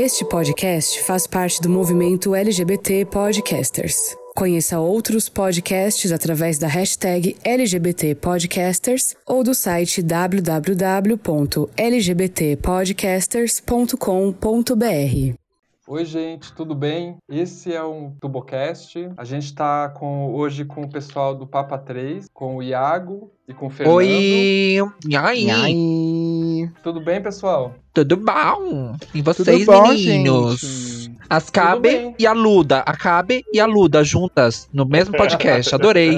Este podcast faz parte do movimento LGBT Podcasters. Conheça outros podcasts através da hashtag LGBT Podcasters ou do site www.lgbtpodcasters.com.br. Oi, gente, tudo bem? Esse é um Tubocast. A gente está com, hoje com o pessoal do Papa 3, com o Iago e com o Fernando. Oi! E aí? Tudo bem, pessoal? Tudo bom? E vocês, Tudo bom, meninos? gente? As. Cabe e a Luda. A Cabe e a Luda juntas no mesmo podcast. Adorei.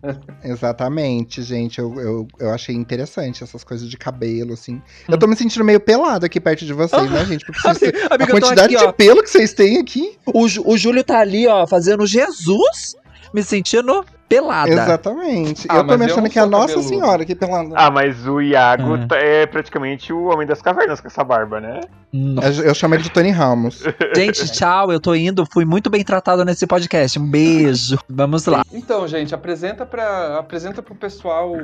Exatamente, gente. Eu, eu, eu achei interessante essas coisas de cabelo, assim. Eu tô me sentindo meio pelado aqui perto de vocês, né, gente? Porque vocês, a Amiga, tô quantidade aqui, de ó. pelo que vocês têm aqui. O, o Júlio tá ali, ó, fazendo Jesus, me sentindo pelada. Exatamente. Ah, eu tô me eu achando que é a Nossa cabeludo. Senhora aqui pelada. Ah, mas o Iago Ah. tá- é praticamente o homem das cavernas com essa barba, né? Nossa. Eu, eu chamo ele de Tony Ramos. Gente, tchau. Eu tô indo. Fui muito bem tratado nesse podcast. Um beijo. Vamos lá. Então, gente, apresenta para apresenta pro pessoal o,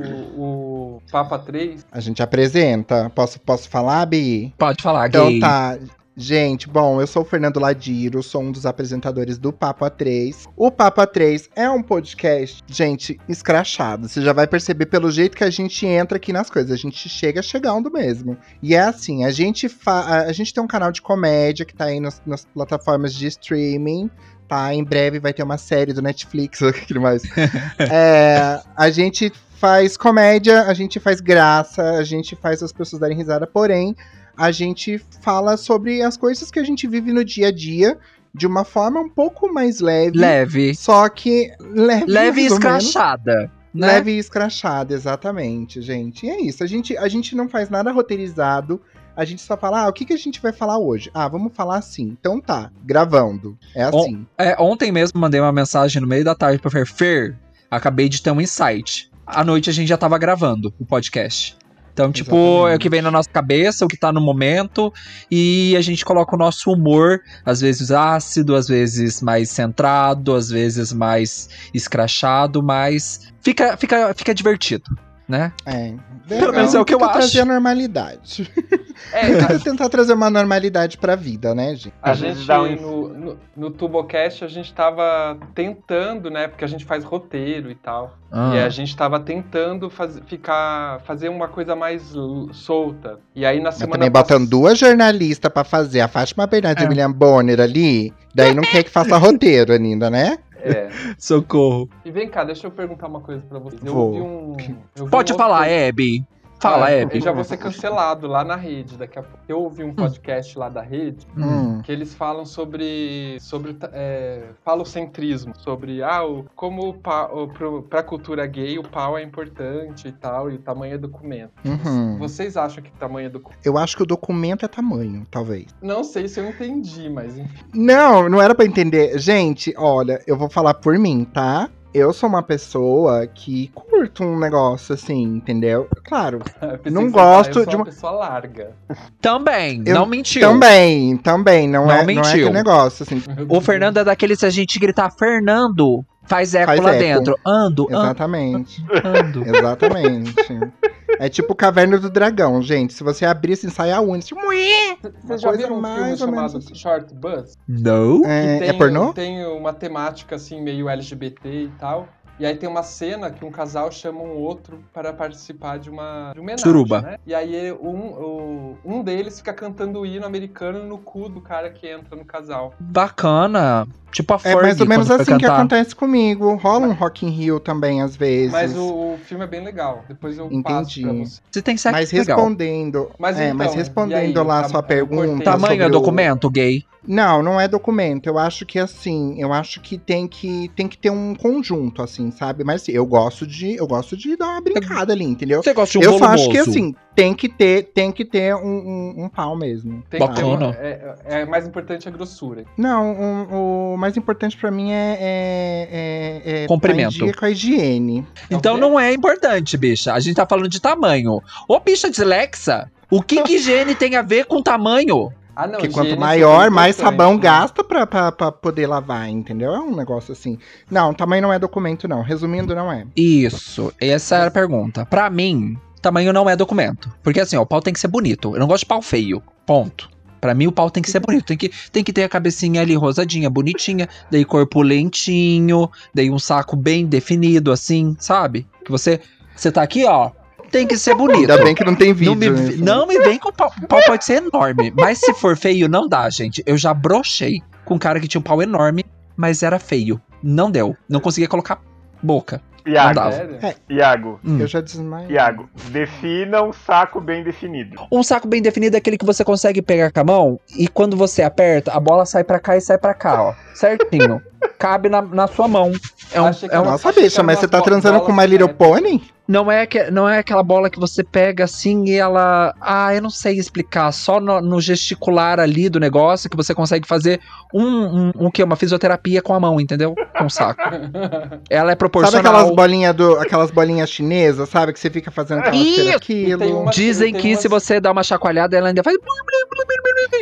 o Papa 3. A gente apresenta. Posso, posso falar, Bi? Pode falar, Então gay. tá. Gente, bom, eu sou o Fernando Ladiro, sou um dos apresentadores do Papo A3. O Papo A3 é um podcast, gente, escrachado. Você já vai perceber pelo jeito que a gente entra aqui nas coisas. A gente chega chegando mesmo. E é assim, a gente, fa a gente tem um canal de comédia que tá aí nas, nas plataformas de streaming. Tá, em breve vai ter uma série do Netflix, aquele mais. É, a gente faz comédia, a gente faz graça, a gente faz as pessoas darem risada, porém, a gente fala sobre as coisas que a gente vive no dia a dia de uma forma um pouco mais leve. Leve. Só que leve. Leve e escrachada. Né? Leve e escrachada, exatamente, gente. E é isso. A gente, a gente não faz nada roteirizado. A gente só fala, ah, o que, que a gente vai falar hoje? Ah, vamos falar assim. Então tá, gravando. É assim. É, ontem mesmo mandei uma mensagem no meio da tarde pra Fer. Fer, acabei de ter um insight. À noite a gente já tava gravando o podcast. Então, tipo, Exatamente. é o que vem na nossa cabeça, o que tá no momento, e a gente coloca o nosso humor, às vezes ácido, às vezes mais centrado, às vezes mais escrachado, mas fica, fica, fica divertido, né? É. Pelo menos é o que eu Tenta acho. trazer a normalidade. É, Tenta tentar trazer uma normalidade pra vida, né, gente? A vezes gente, dá um- no, no, no Tubocast, a gente tava tentando, né? Porque a gente faz roteiro e tal. Ah. E a gente tava tentando faz, ficar, fazer uma coisa mais solta. E aí na semana também pass- botando duas jornalistas pra fazer, a Fátima Bernardes É. e William Bonner ali, daí não quer que faça roteiro ainda, né? É. Socorro. E vem cá, deixa eu perguntar uma coisa pra vocês. Eu Vou. ouvi um. eu Pode um falar, outro- Hebe. Fala, Ah, Hebe. Eu já vou ser cancelado lá na rede daqui a pouco. Eu ouvi um podcast lá da rede Hum. que eles falam sobre sobre é, falocentrismo, sobre ah, o, como o pa- o, pro, pra cultura gay o pau é importante e tal, e o tamanho é documento. Uhum. Vocês acham que tamanho é documento? Eu acho que o documento é tamanho, talvez. Não sei se eu entendi, mas enfim. Não, não era pra entender. Gente, olha, eu vou falar por mim, tá? Eu sou uma pessoa que curto um negócio assim, entendeu? Claro, Não falar, gosto eu sou de uma uma- pessoa larga. Também, Eu não mentiu. também, também, não, Não é, não é mentiu. aquele negócio assim. O Fernando é daquele, se a gente gritar Fernando, faz eco Faz lá eco. dentro. Ando, ando, Exatamente. ando. Exatamente. É tipo Caverna do Dragão, gente. Se você abrir assim, sai a unha. "Ué!" Vocês já viram um filme chamado assim. Short Bus? Não? É, que é pornô? Tem uma temática assim meio LGBT e tal. E aí tem uma cena que um casal chama um outro para participar de uma, de homenagem, Suruba. né? E aí um, o- um deles fica cantando o hino americano no cu do cara que entra no casal. Bacana. Tipo a É Fergie, mais ou menos assim que acontece comigo. Rola um Rock in Rio também, às vezes. Mas o, o filme é bem legal. Depois eu passo Entendi. pra você. Se tem sexo, Mas legal. respondendo, Mas é, então, mas e aí, respondendo lá a sua eu cortei. pergunta. Tamanho sobre é o- documento, gay? Não, não é documento. Eu acho que assim, eu acho que tem que tem que ter um conjunto assim, sabe? Mas assim, eu gosto de eu gosto de dar uma brincada ali, entendeu? Você gosta de um eu só volumoso? acho que assim, tem que ter tem que ter um, um, um pau mesmo. Tem que ter Bacana. uma- é, é mais importante a grossura. Não, um- o mais importante pra mim é, é, é, é Comprimento. tá com a higiene. Então não é importante, bicha. A gente tá falando de tamanho. Ô, bicha dislexa, o que que higiene tem a ver com tamanho? Ah, não, Porque quanto é maior, super mais sabão né? gasta pra, pra, pra poder lavar, entendeu? É um negócio assim. Não, tamanho não é documento, não. Resumindo, não é. Isso, essa era a pergunta. Pra mim, tamanho não é documento. Porque assim, ó, o pau tem que ser bonito. Eu não gosto de pau feio. Ponto. Pra mim, o pau tem que ser bonito. Tem que, tem que ter a cabecinha ali rosadinha, bonitinha. Daí corpo lentinho. Daí um saco bem definido, assim, sabe? Que você. Você tá aqui, ó. Tem que ser bonito. Ainda bem que não tem vídeo. Não me, né? não me vem com o pau. O pau pode ser enorme. Mas se for feio, não dá, gente. Eu já brochei com um cara que tinha um pau enorme, mas era feio. Não deu. Não conseguia colocar boca. Não Iago, dava. Sério? Iago, Hum. Eu já desmaiei. Iago, defina um saco bem definido. Um saco bem definido é aquele que você consegue pegar com a mão e quando você aperta, a bola sai pra cá e sai pra cá, ó. Certinho. Cabe na, na sua mão. É um, que é um- Nossa, que bicha, mas você tá transando com My Little Pony? não, é que, não é aquela bola que você pega assim e ela. Ah, eu não sei explicar. Só no, no gesticular ali do negócio que você consegue fazer um, um, um quê? Uma fisioterapia com a mão, entendeu? Com o saco. Ela é Sabe proporcional. aquelas bolinhas do, aquelas bolinhas chinesas, sabe? Que você fica fazendo aquela E aquilo. uma- Dizem que umas- se você dá uma chacoalhada, ela ainda faz.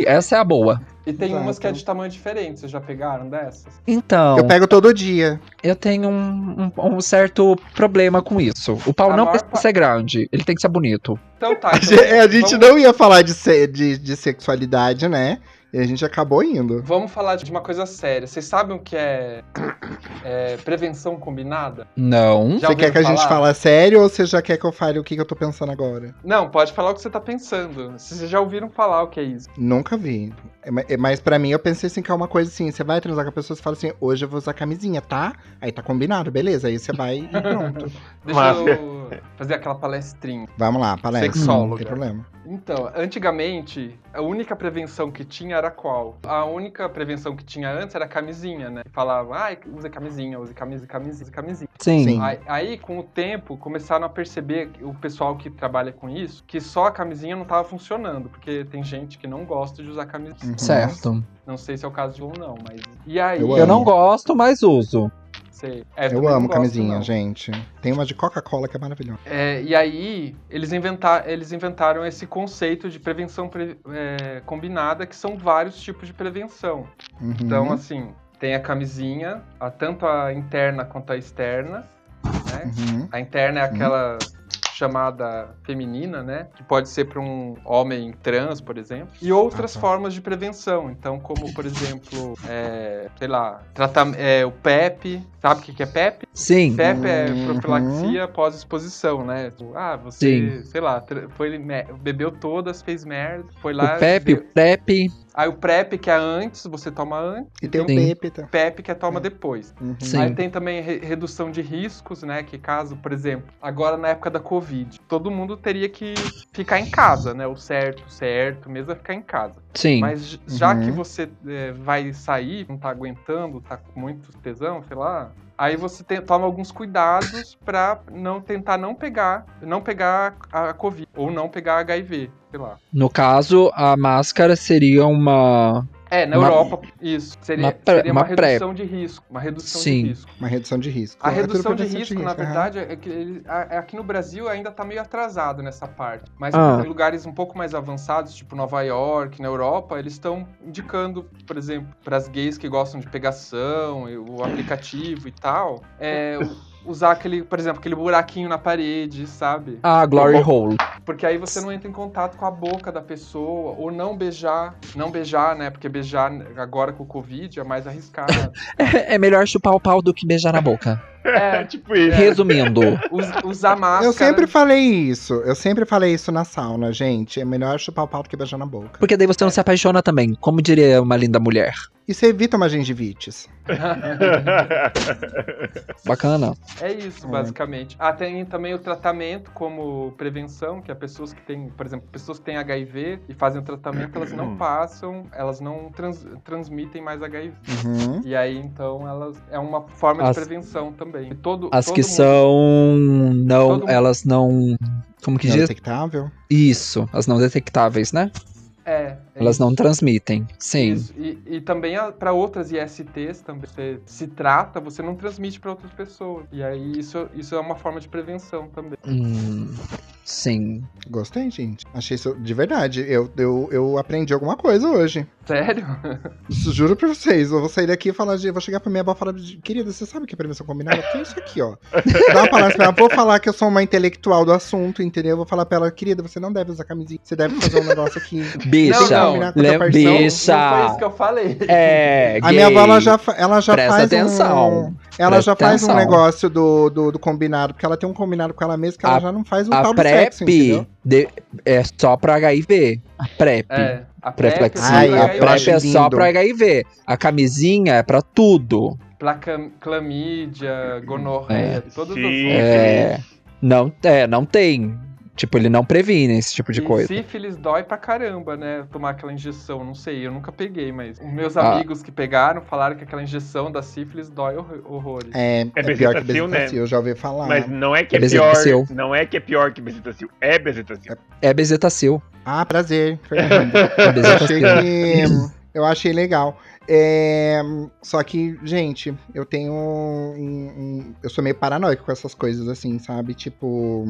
Essa é a boa. E tem umas que é Exato. de tamanho diferente, vocês já pegaram dessas? Então. Eu pego todo dia. Eu tenho um, um- um certo problema com isso. O pau A não precisa pa- ser grande, ele tem que ser bonito. Então tá. A então gente, a gente vamos- não ia falar de, se- de, de sexualidade, né? E a gente acabou indo. Vamos falar de uma coisa séria. Vocês sabem o que é, é prevenção combinada? Não. Já Você quer que a gente fale sério ou você já quer que eu fale o que, que eu tô pensando agora? Não, pode falar o que você tá pensando. Vocês já ouviram falar o que é isso? Nunca vi. É, é, Mas pra mim, eu pensei assim que é uma coisa assim: você vai transar com a pessoa e fala assim, hoje eu vou usar camisinha, tá? Aí tá combinado, beleza. Aí você vai e pronto. Deixa eu fazer aquela palestrinha. Vamos lá, palestra. Sexóloga. Não tem problema. Então, antigamente, a única prevenção que tinha era qual? A única prevenção que tinha antes era a camisinha, né? Falava, ai, use camisinha, use camisa, camisinha, use camisinha. Sim. Sim. Aí, aí, com o tempo, começaram a perceber, o pessoal que trabalha com isso, que só a camisinha não estava funcionando, porque tem gente que não gosta de usar camisinha. Uhum. Certo. Não sei se é o caso de um ou não, mas... E aí... Eu Eu não gosto, mas uso. Sei. É, Eu amo gosto, camisinha, não. gente. Tem uma de Coca-Cola que é maravilhosa. É, e aí, eles, inventa- eles inventaram esse conceito de prevenção pre- é, combinada, que são vários tipos de prevenção. Uhum. Então, assim, tem a camisinha, a, tanto a interna quanto a externa. Né? Uhum. A interna é aquela chamada feminina, né? Que pode ser para um homem trans, por exemplo. E outras Ah, tá. formas de prevenção. Então, como, por exemplo, é, sei lá, tratam- é, o PEP. Sabe o que que é PEP? Sim. PEP é Uhum. profilaxia pós-exposição, né? Ah, você, sei lá, foi, bebeu todas, fez merda, foi lá... O PEP, deu- o PrEP. Aí o PrEP, que é antes, você toma antes, E tem o. Pepe, tá? PEP, que é toma depois. Uhum. Sim. Aí tem também re- redução de riscos, né? Que caso, por exemplo, agora na época da Covid, todo mundo teria que ficar em casa, né? O certo, o certo mesmo é ficar em casa. Sim. Mas já Uhum. que você é, vai sair, não tá aguentando, tá com muito tesão, sei lá, aí você tem- toma alguns cuidados pra não tentar não pegar, não pegar a Covid ou não pegar HIV, sei lá. No caso, a máscara seria uma. É, na Uma- Europa, isso. Seria uma pré- seria uma, uma pré- redução de risco. Uma redução Sim. de risco. Uma redução de risco. A É redução de risco, na aham. verdade, é que ele- a- aqui no Brasil ainda tá meio atrasado nessa parte. Mas Ah. em lugares um pouco mais avançados, tipo Nova York, na Europa, eles estão indicando, por exemplo, para as gays que gostam de pegação, o aplicativo e tal, é, usar aquele, por exemplo, aquele buraquinho na parede, sabe? Ah, Glory Hole. Porque aí você não entra em contato com a boca da pessoa, ou não beijar, não beijar, né? Porque beijar agora com o Covid é mais arriscado. É, é melhor chupar o pau do que beijar na boca. é, tipo isso. Resumindo. us- usar máscara. Eu sempre falei isso. Eu sempre falei isso na sauna, gente. É melhor chupar o pau do que beijar na boca. Porque daí você não se apaixona também, como diria uma linda mulher. E você evita uma gengivites. Bacana. É isso, É. basicamente. Ah, tem também o tratamento como prevenção, que é pessoas que têm, por exemplo, pessoas que têm HIV e fazem o tratamento, elas não passam, elas não trans- transmitem mais HIV. Uhum. E aí, então, elas é uma forma As- de prevenção também. E todo, As todo que mundo- são. Não, elas não. Como que Não diz? detectável. Isso, as não detectáveis, né? É Elas não transmitem. Sim. Isso. E, e também para outras ISTs também você se trata, você não transmite para outras pessoas. E aí isso, isso é uma forma de prevenção também. Hum, Sim. Gostei, gente. Achei isso de verdade. Eu, eu, eu aprendi alguma coisa hoje. Sério? Isso, Juro pra vocês. Eu vou sair daqui e falar de. eu Vou chegar pra minha avó e falar de. Querida, você sabe o que é prevenção combinada? É isso aqui, ó? Dá uma palavra pra ela. Vou falar que eu sou uma intelectual do assunto, entendeu? Eu Vou falar pra ela, querida, você não deve usar camisinha. Você deve fazer um negócio aqui. Bicha, Não, não. Não, Não, não foi bicha. isso que eu falei. É, A minha avó, ela já, ela já Presta faz atenção. um... Ela Presta já faz um atenção. negócio do, do, do combinado, porque ela tem um combinado com ela mesma que ela A- já não faz o A tal do sexo, PrEP entendeu? de- é só pra HIV. A PrEP. É, a Preflexia. PrEP, Ai, a eu PrEP é só pra HIV. A camisinha é pra tudo. Pra clamídia, gonorreia, todas Sim. as É. Não, é, não tem. Tipo, ele não previne esse tipo de e coisa. sífilis dói pra caramba, né? Tomar aquela injeção, não sei, eu nunca peguei, mas os meus Ah. amigos que pegaram falaram que aquela injeção da sífilis dói horror- horrores. É, é, É pior que bezetacil, né? eu já ouvi falar. Mas não é que é, É pior. Não é que é pior que bezetacil. É bezetacil. É bezetacil. Ah, prazer, Fernando. É bezetacil. que. Eu achei legal. É, Só que, gente, eu tenho um, um- Eu sou meio paranoico com essas coisas, assim, sabe? Tipo.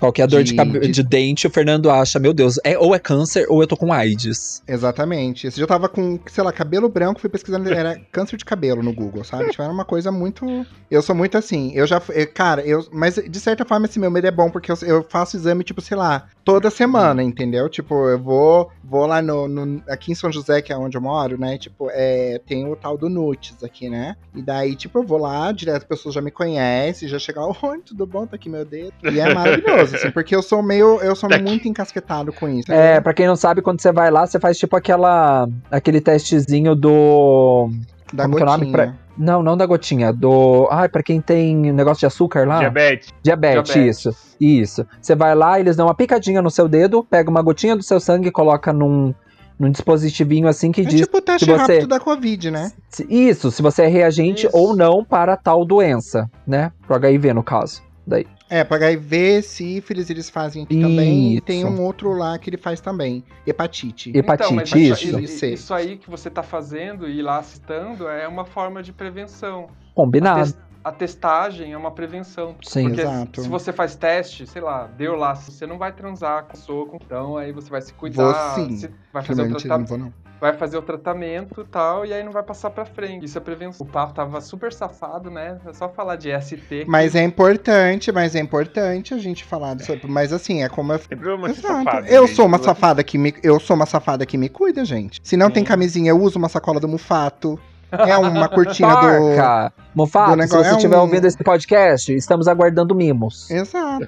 Qualquer dor de, De- de- de dente, o Fernando acha, meu Deus, é, ou é câncer ou eu tô com AIDS. Exatamente. Esse dia eu tava com, sei lá, cabelo branco, fui pesquisando, era câncer de cabelo no Google, sabe? Tipo, era uma coisa muito. Eu sou muito assim. Eu já. Cara, eu. Mas de certa forma, esse meu medo é bom, porque eu, eu faço exame, tipo, sei lá, toda semana, entendeu? Tipo, eu vou, vou lá no, no- Aqui em São José, que é onde eu moro, né? Tipo, é, tem o tal do Nuts aqui, né? E daí, tipo, eu vou lá, direto, as pessoas já me conhecem, já chegam, oi, tudo bom? Tá aqui meu dedo. E é maravilhoso, assim, porque eu sou meio. Eu sou Tá aqui. muito encasquetado com isso. É, pra quem não sabe, quando você vai lá, você faz tipo aquela. aquele testezinho do. Da como que é o nome? gotinha. Não, não da gotinha, do. Ai, pra quem tem negócio de açúcar lá. Diabetes. Diabetes, Diabetes. isso. Isso. Você vai lá, eles dão uma picadinha no seu dedo, pega uma gotinha do seu sangue e coloca num, num dispositivinho assim que É diz. tipo o teste se você- rápido da Covid, né? Isso, se você é reagente Isso. ou não para tal doença, né? Pro HIV, no caso. Daí. É, para HIV, sífilis, eles fazem aqui também. E Isso. tem um outro lá que ele faz também. Hepatite. Hepatite, então, mas isso. Isso, isso aí que você tá fazendo e lá citando é uma forma de prevenção. A, Combinado. A testagem é uma prevenção. Sim. Porque Exato. se você faz teste, sei lá, deu lá, você não vai transar com com- então aí você vai se cuidar, Vou sim. vai, fazer o Mentira, trata- não vou não. vai fazer o tratamento e tal, e aí não vai passar pra frente. Isso é prevenção. O papo tava super safado, né? É só falar de ST. Mas é importante, mas é importante a gente falar sobre. Mas assim, é como eu. Tem problema ser Exato. safado. Eu gente. sou uma safada que me. Eu sou uma safada que me cuida, gente. Se não tem camisinha, eu uso uma sacola do mufato. É uma cortina do. Porca! Mofato, do se você é estiver um- ouvindo esse podcast, estamos aguardando mimos. Exato,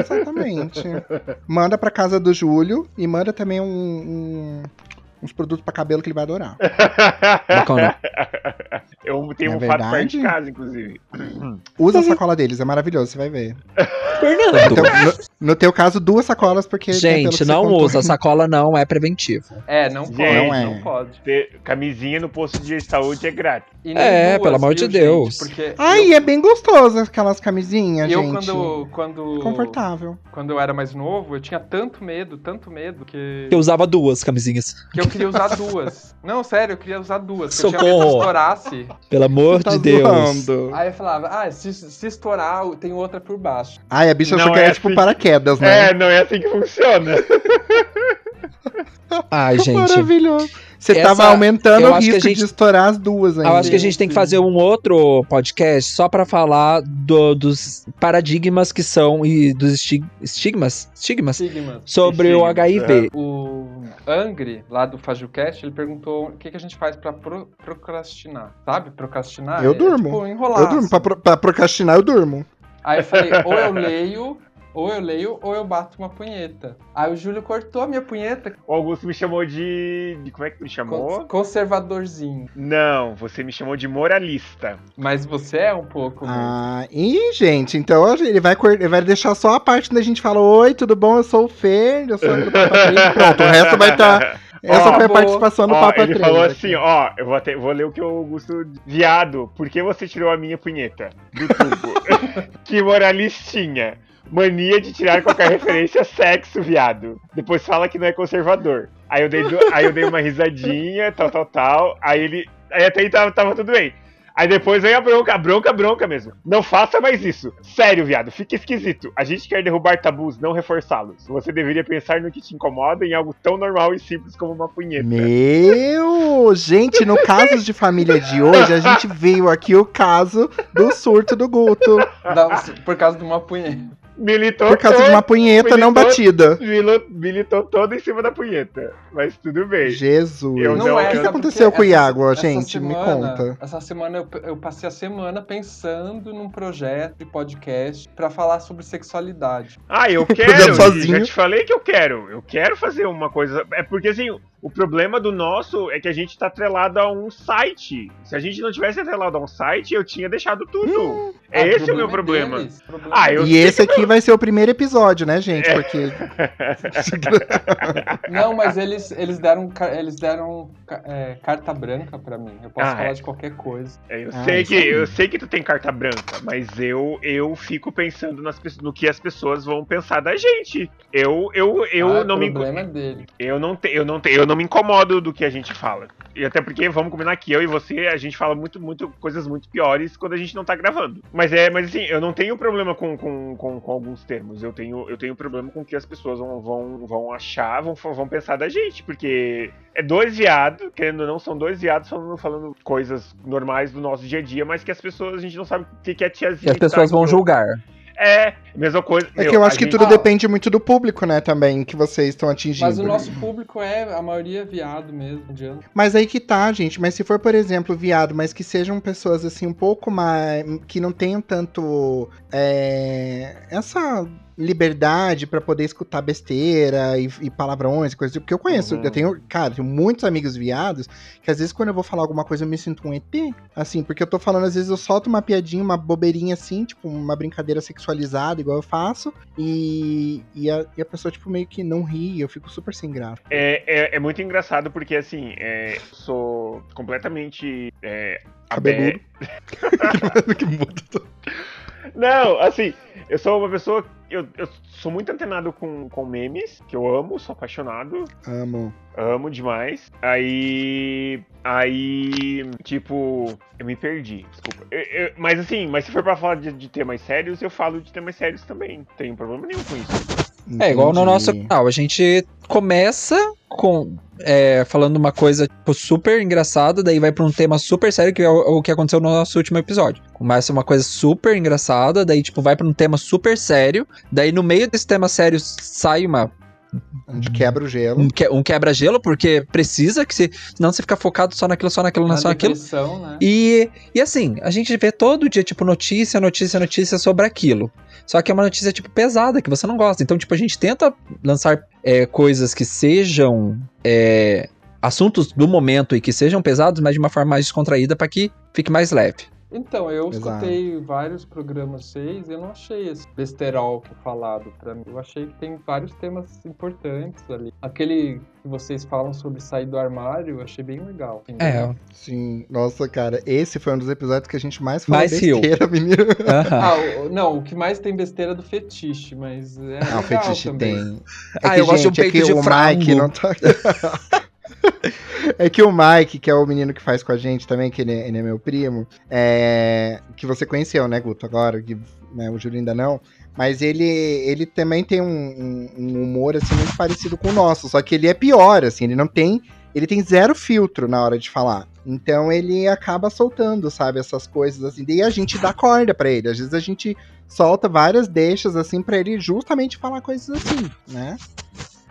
exatamente. manda pra casa do Júlio e manda também um- um- uns produtos pra cabelo que ele vai adorar. Bacana. Eu tenho É um fato perto verdade? de casa, inclusive. Usa a sacola deles, é maravilhoso, você vai ver. Fernando. Então, no, no teu caso, duas sacolas, porque. Gente, que não contou- usa. Sacola não é preventivo. É, não pode, Gente, não, é. pode. Ter camisinha no posto de saúde é grátis. E É, pelo amor de gente? Deus. Porque Ai, é bem gostoso aquelas camisinhas, eu, gente. quando, quando, Confortável. quando eu era mais novo, eu tinha tanto medo, tanto medo, que, Eu usava duas camisinhas. que eu queria usar duas. Não, sério, eu queria usar duas. porque Eu tinha medo Socorro. que estourasse. Pelo amor Tá de Deus. zoando. Aí eu falava, ah, se, se estourar, tem outra por baixo. Ai, a bicha achou Não que é era tipo assim. paraquedas, né? É, não é assim que funciona. Ai, gente. Maravilhoso. Você Essa- tava aumentando o risco gente- de estourar as duas ainda. Eu acho que a gente tem que fazer um outro podcast só pra falar do- dos paradigmas que são e dos esti- estigmas, estigmas sobre o HIV. O Angry, lá do FajuCast, ele perguntou o que, que a gente faz pra pro- procrastinar. Sabe? Procrastinar? Eu é, durmo. tipo, enrolar. Eu durmo. Pra, pra procrastinar, eu durmo. Aí eu falei, ou eu leio, ou eu leio, ou eu bato uma punheta. Aí o Júlio cortou a minha punheta, O Augusto me chamou de. de como é que me chamou? con- conservadorzinho. Não, você me chamou de moralista. Mas você é um pouco. mesmo. Ah, ih, gente, então ele vai, ele vai deixar só a parte onde a gente fala: Oi, tudo bom? Eu sou o Fer, eu sou 3. Pronto, o resto vai estar. Essa Ó, foi a participação do Ó, Papa ele 3. falou aqui. assim, ó, eu vou, até- vou ler o que o Augusto... Viado, por que você tirou a minha punheta do tubo? que moralistinha. Mania de tirar qualquer referência a sexo, viado. Depois fala que não é conservador. Aí eu dei, du- aí eu dei uma risadinha, tal, tal, tal. Aí ele... Aí até aí tava, tava tudo bem. Aí depois vem a bronca, a bronca, a bronca mesmo. Não faça mais isso. Sério, viado, fica esquisito. A gente quer derrubar tabus, não reforçá-los. Você deveria pensar no que te incomoda em algo tão normal e simples como uma punheta. Meu! Gente, no caso de família de hoje, a gente viu aqui o caso do surto do Guto. Da- por causa de uma punheta. Militou Por causa de todo- uma punheta não militou- batida. milo- Militou todo em cima da punheta. Mas tudo bem. Jesus. Eu o não que, é, que sabe aconteceu com o Iago, essa gente? Me semana- conta. Essa semana eu, eu passei a semana pensando num projeto de podcast pra falar sobre sexualidade. Ah, eu quero. sozinho. Já te falei que eu quero. Eu quero fazer uma coisa. É porque assim, o problema do nosso é que a gente tá atrelado a um site. Se a gente não tivesse atrelado a um site, eu tinha deixado tudo. é Ah, esse o meu problema. deles, problema Ah, eu E esse aqui vai ser o primeiro episódio, né, gente? É. Porque. Não, mas eles, eles deram, eles deram é, carta branca pra mim. Eu posso Ah, falar é. de qualquer coisa. É, eu, Ah, sei que, eu sei que tu tem carta branca, mas eu eu fico pensando nas, no que as pessoas vão pensar da gente. Eu eu, eu ah, não o me problema é dele. eu não te, eu não te, eu não me incomodo do que a gente fala. E até porque vamos combinar que eu e você a gente fala muito muito coisas muito piores quando a gente não tá gravando. Mas é, mas assim, eu não tenho problema com, com, com, com alguns termos. Eu tenho eu tenho problema com o que as pessoas vão vão, vão achar, vão, vão pensar da gente, porque é dois viados, querendo ou não, são dois viados falando, falando coisas normais do nosso dia a dia, mas que as pessoas, a gente não sabe o que, que é tiazinha. E as pessoas tá, vão julgar. É, mesma coisa. É meu, que eu a acho que gente- tudo Ah. depende muito do público, né, também, que vocês estão atingindo. Mas o nosso público é, a maioria é viado mesmo, adianta. Mas aí que tá, gente. Mas se for, por exemplo, viado, mas que sejam pessoas assim um pouco mais. que não tenham tanto. é, essa liberdade pra poder escutar besteira e, e palavrões e coisas. Porque eu conheço, Uhum. eu tenho, cara, tenho muitos amigos viados que às vezes quando eu vou falar alguma coisa eu me sinto um ET. Assim, porque eu tô falando, às vezes eu solto uma piadinha, uma bobeirinha assim, tipo, uma brincadeira sexualizada, igual eu faço, e, e, a, e a pessoa, tipo, meio que não ri, eu fico super sem graça. É, é, é muito engraçado porque, assim, é, sou completamente. É, Cabeludo. que muda. Não, assim, eu sou uma pessoa. Eu, eu sou muito antenado com, com memes, que eu amo, sou apaixonado. Amo. Amo demais. Aí. Aí. Tipo. Eu me perdi, desculpa. Eu- eu- mas assim, mas se for pra falar de, de temas sérios, eu falo de temas sérios também. Não tenho problema nenhum com isso. É igual no Entendi. nosso canal. A gente começa com é, falando uma coisa tipo, super engraçada, daí vai pra um tema super sério, que é o, o que aconteceu no nosso último episódio. Começa uma coisa super engraçada, daí tipo vai pra um tema super sério, daí no meio desse tema sério sai uma Gente quebra o gelo. um, que- um quebra-gelo, porque precisa que se, senão você fica focado só naquilo, só naquilo, Na só naquilo. né? E, e assim, a gente vê todo dia, tipo, notícia, notícia, notícia sobre aquilo. Só que é uma notícia, tipo, pesada, que você não gosta. Então, tipo, a gente tenta lançar é, coisas que sejam é, assuntos do momento e que sejam pesados, mas de uma forma mais descontraída para que fique mais leve. Então, eu Exato. escutei vários programas seis e eu não achei esse besterol que é falado pra mim. Eu achei que tem vários temas importantes ali. Aquele que vocês falam sobre sair do armário, eu achei bem legal. entendeu? É, Sim, nossa, cara, esse foi um dos episódios que a gente mais falou Mais riu. besteira, menino. Ah, o- não, o que mais tem besteira é do fetiche, mas é Ah, o fetiche também. tem. Ah, eu gosto de um é peito que de o frango. Mike não tá. é que o Mike, que é o menino que faz com a gente também, que ele, é- ele é meu primo, é... que você conheceu, né, Guto, agora, que né, o Júlio ainda não. Mas ele, ele também tem um, um- um humor, assim, muito parecido com o nosso. Só que ele é pior, assim, ele não tem... Ele tem zero filtro na hora de falar. Então ele acaba soltando, sabe, essas coisas assim. Daí a gente dá corda pra ele. Às vezes a gente solta várias deixas, assim, pra ele justamente falar coisas assim, né?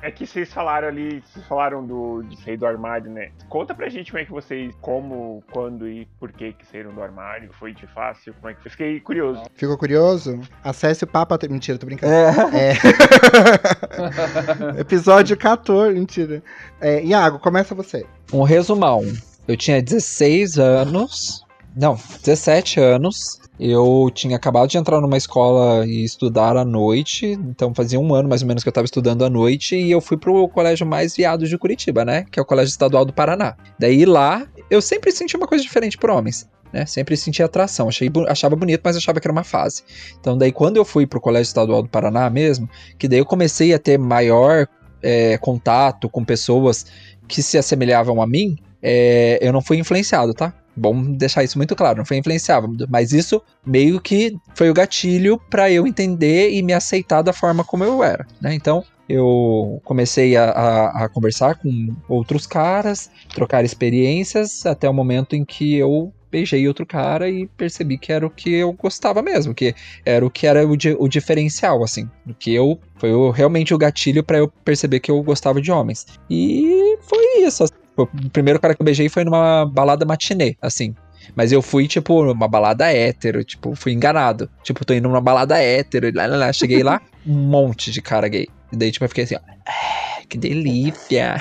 É que vocês falaram ali, vocês falaram do, de sair do armário, né? Conta pra gente como é que vocês, como, quando e por que que saíram do armário, foi de fácil, como é que... Eu fiquei curioso. Ficou curioso? Acesse o Papa... Mentira, tô brincando. É. É. Episódio 14, mentira. É, Iago, começa você. Um resumão. Eu tinha 16 anos. Não, 17 anos. Eu tinha acabado de entrar numa escola e estudar à noite. Então fazia um ano mais ou menos que eu tava estudando à noite. E eu fui pro colégio mais viado de Curitiba, né? Que é o Colégio Estadual do Paraná. Daí lá, eu sempre senti uma coisa diferente por homens. Né? Sempre senti atração. Achei, achava bonito, mas achava que era uma fase. Então, daí, quando eu fui pro Colégio Estadual do Paraná mesmo, que daí eu comecei a ter maior é, contato com pessoas que se assemelhavam a mim, é, eu não fui influenciado, tá? Bom deixar isso muito claro, não foi influenciável, mas isso meio que foi o gatilho para eu entender e me aceitar da forma como eu era, né? Então, eu comecei a, a, a, conversar com outros caras, trocar experiências, até o momento em que eu beijei outro cara e percebi que era o que eu gostava mesmo, que era o que era o, di o diferencial, assim, do que eu foi realmente o gatilho para eu perceber que eu gostava de homens. E foi isso. Assim. O primeiro cara que eu beijei foi numa balada matinê, assim. Mas eu fui, tipo, numa balada hétero, tipo, fui enganado. Tipo, tô indo numa balada hétero, lá, lá, lá. Cheguei lá, um monte de cara gay. E daí, tipo, eu fiquei assim, ó. Ah, que delícia.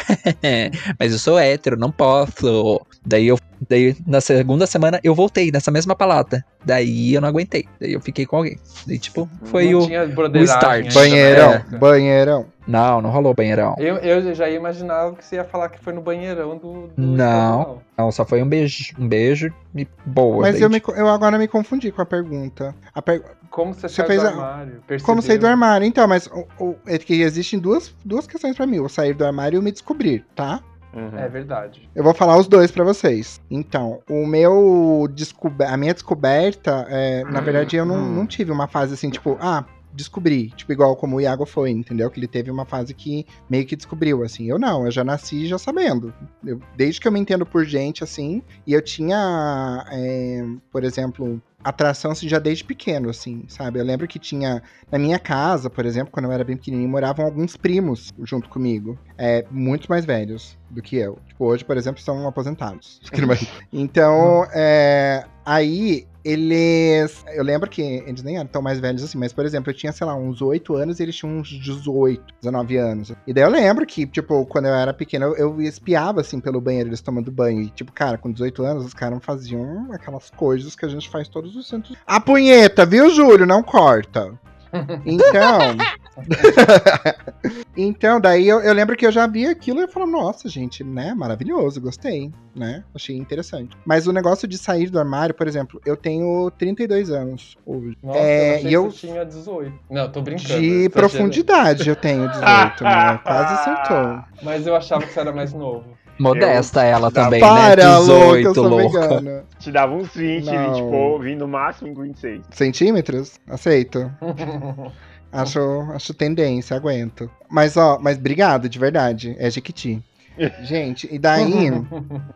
Mas eu sou hétero, não posso. Daí eu. Daí, na segunda semana, eu voltei nessa mesma palata. Daí eu não aguentei. Daí eu fiquei com alguém. Daí, tipo, foi Não o, o start. Banheirão, banheirão. Não, não rolou banheirão. Eu, eu já ia imaginar que você ia falar que foi no banheirão do. do Não. Não, só foi um beijo, um beijo e boa. Mas daí, eu, me, tipo, eu agora me confundi com a pergunta. A per- Como você, Você saiu fez do a- armário? Como sair do percebeu? armário? Então, mas o, o- é que existem duas, duas questões pra mim: o sair do armário e o me descobrir, tá? Uhum. É verdade. Eu vou falar os dois pra vocês. Então, o meu descobe a minha descoberta, é, na verdade, eu não, não tive uma fase assim, tipo, ah, descobri, tipo, igual como o Iago foi, entendeu? Que ele teve uma fase que meio que descobriu, assim. Eu não, eu já nasci já sabendo. Eu- desde que eu me entendo por gente, assim, e eu tinha, é, por exemplo, atração assim, já desde pequeno, assim, sabe? Eu lembro que tinha na minha casa, por exemplo, quando eu era bem pequenininho, moravam alguns primos junto comigo, é, muito mais velhos do que eu. Tipo, hoje, por exemplo, são aposentados. Então, é, aí eles. Eu lembro que eles nem eram tão mais velhos assim, mas, por exemplo, eu tinha, sei lá, uns 8 anos e eles tinham uns 18, 19 anos. E daí eu lembro que, tipo, quando eu era pequeno, eu, eu espiava, assim, pelo banheiro, eles tomando banho. E, tipo, cara, com 18 anos, os caras faziam aquelas coisas que a gente faz todos os santos. A punheta, viu, Júlio? Não corta. Então. então, daí eu, eu lembro que eu já vi aquilo e eu falo, nossa, gente, né? Maravilhoso, gostei, né? Achei interessante. Mas o negócio de sair do armário, por exemplo, eu tenho 32 anos hoje. Nossa, É, eu achei e eu- tinha 18. Não, tô brincando. De exagerando. profundidade eu tenho 18, né? Quase acertou. Mas eu achava que você era mais novo. modesta ela Dá- também, Para, né? louca, eu 18, sou louca. vegana. Te dava uns 20, Não. 20 pô, vindo no máximo em 26. Centímetros? Aceito. Acho, acho tendência, aguento. Mas, ó, mas obrigado, de verdade. É Jequiti. Gente, e daí.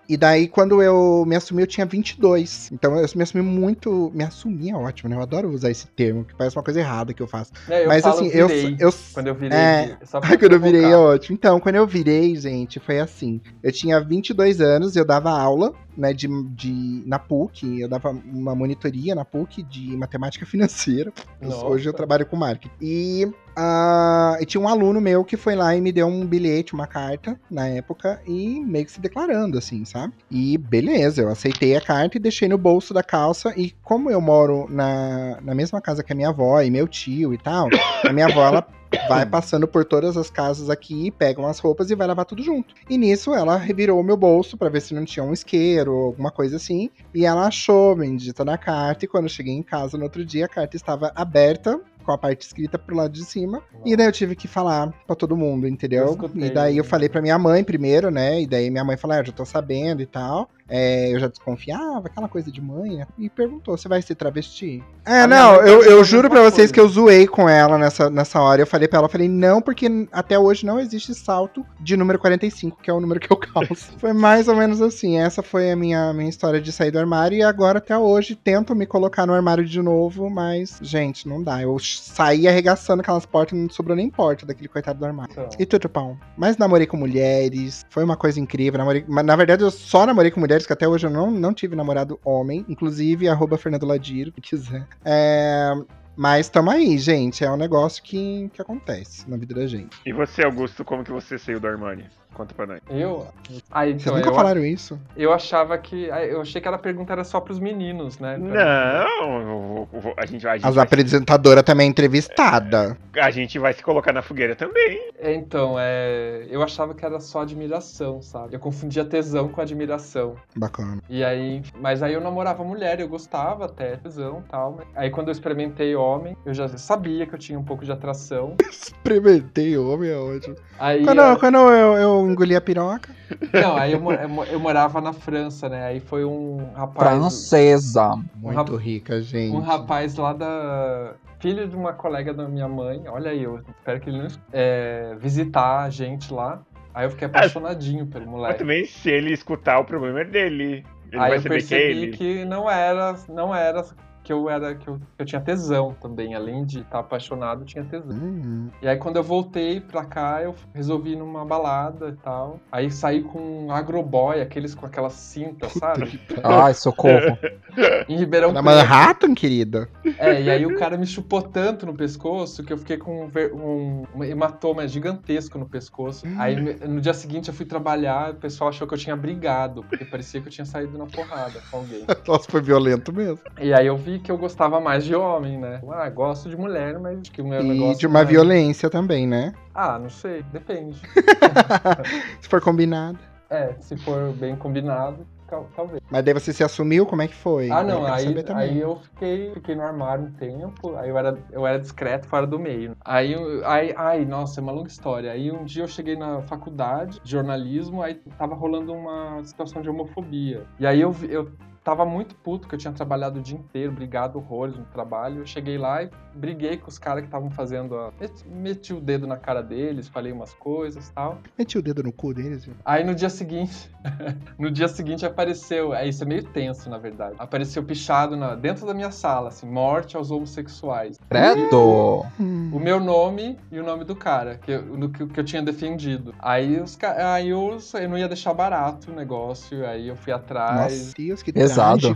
e daí, quando eu me assumi, eu tinha 22. Então, eu me assumi muito. Me assumi é ótimo, né? Eu adoro usar esse termo, que parece uma coisa errada que eu faço. É, eu Mas assim, eu. virei. eu Quando eu virei. É. só pra quando eu virei é ótimo. Então, quando eu virei, gente, foi assim. Eu tinha 22 anos, eu dava aula, né, de, de, na PUC. Eu dava uma monitoria na PUC de matemática financeira. Nossa. hoje eu trabalho com marketing. E, ah, e tinha um aluno meu que foi lá e me deu um bilhete, uma carta, na época, e meio que se declarando, assim, sabe? E beleza, eu aceitei a carta e deixei no bolso da calça. E como eu moro na, na mesma casa que a minha avó e meu tio e tal, a minha avó, ela vai passando por todas as casas aqui, pega umas roupas e vai lavar tudo junto. E nisso ela revirou o meu bolso pra ver se não tinha um isqueiro ou alguma coisa assim. E ela achou, bendita na carta. E quando eu cheguei em casa no outro dia, a carta estava aberta. Com a parte escrita pro lado de cima. E daí eu tive que falar pra todo mundo, Eu entendeu? escutei. E daí eu falei pra minha mãe primeiro, né? E daí minha mãe falou: ah, eu já tô sabendo e tal. É, eu já desconfiava, aquela coisa de mãe, né? E perguntou: você vai ser travesti? É, A não, eu, eu juro pra vocês coisa. que eu zoei com ela nessa, nessa hora. Eu falei pra ela, eu falei, não, porque até hoje não existe salto de número 45, que é o número que eu calço. foi mais ou menos assim. Essa foi a minha, minha história de sair do armário. E agora, até hoje, tento me colocar no armário de novo, mas, gente, não dá. Eu saí arregaçando aquelas portas e não sobrou nem porta daquele coitado do armário. Então, E tudo pão. Mas namorei com mulheres, foi uma coisa incrível. Namorei, na verdade, eu só namorei com mulheres, que até hoje eu não, não tive namorado homem. Inclusive, arroba Fernando Ladiro, se quiser. É, mas tamo aí, gente. É um negócio que, que acontece na vida da gente. E você, Augusto, como que você saiu do armário? Conta pra nós. eu. Aí, Vocês então, nunca eu, falaram isso? eu achava que. Eu achei que a pergunta era só pros meninos, né? Não, eu eu a gente, vai- a, gente As vai, apresentadoras também é entrevistada. a gente vai se colocar na fogueira também. É, Então, é, eu achava que era só admiração, sabe? Eu confundia tesão com admiração. Bacana. E aí, mas aí eu namorava mulher, eu gostava até tesão e tal. mas- Aí quando eu experimentei homem, eu já sabia que eu tinha um pouco de atração. Experimentei homem, é ótimo. Aí Quando, a- quando eu, eu eu engoli a piroca. Não, aí eu, eu mo- eu morava na França, né? Aí foi um rapaz. Francesa. Muito rap- rica, gente. Um rapaz lá da. Filho de uma colega da minha mãe, olha aí, eu espero que ele não é, visitar a gente lá. Aí eu fiquei apaixonadinho pelo Mas moleque. também, se ele escutar, o problema é dele. Ele Aí vai eu saber que é percebi ele. que não era, não era que eu era que eu, que eu tinha tesão também, além de estar apaixonado, eu tinha tesão. Hum, E aí quando eu voltei pra cá, eu resolvi ir numa balada e tal. Aí saí com um agroboy, aqueles com aquelas cintas, sabe? Ai, socorro. Em Ribeirão Na Preto. Manhattan, querida. É, e aí o cara me chupou tanto no pescoço que eu fiquei com um, um- um hematoma gigantesco no pescoço. Aí me- no dia seguinte eu fui trabalhar, o pessoal achou que eu tinha brigado, porque parecia que eu tinha saído na porrada com alguém. Nossa, foi violento mesmo. E aí eu vi que eu gostava mais de homem, né? Ah, gosto de mulher, mas acho que o meu E negócio. de uma é- violência também, né? Ah, não sei, depende. Se for combinado. É, se for bem combinado, talvez. Mas daí você se assumiu, como é que foi? Ah, não, aí, aí eu fiquei, fiquei no armário um tempo, aí eu era, eu era discreto fora do meio. Aí, aí, ai, nossa, é uma longa história. Aí um dia eu cheguei na faculdade de jornalismo, aí tava rolando uma situação de homofobia. E aí eu, eu tava muito puto, que eu tinha trabalhado o dia inteiro, brigado horrores no trabalho. Eu cheguei lá e briguei com os caras que estavam fazendo a... Meti, o dedo na cara deles, falei umas coisas e tal. Meti o dedo no cu deles, viu? Aí no dia seguinte, no dia seguinte apareceu, é isso é meio tenso na verdade. Apareceu pichado na, dentro da minha sala, assim, morte aos homossexuais. Credo. Hum. O meu nome e o nome do cara, que eu, no, que, que eu tinha defendido. Aí, os, aí eu, eu não ia deixar barato o negócio, aí eu fui atrás. Nossa, Deus, que Pesado.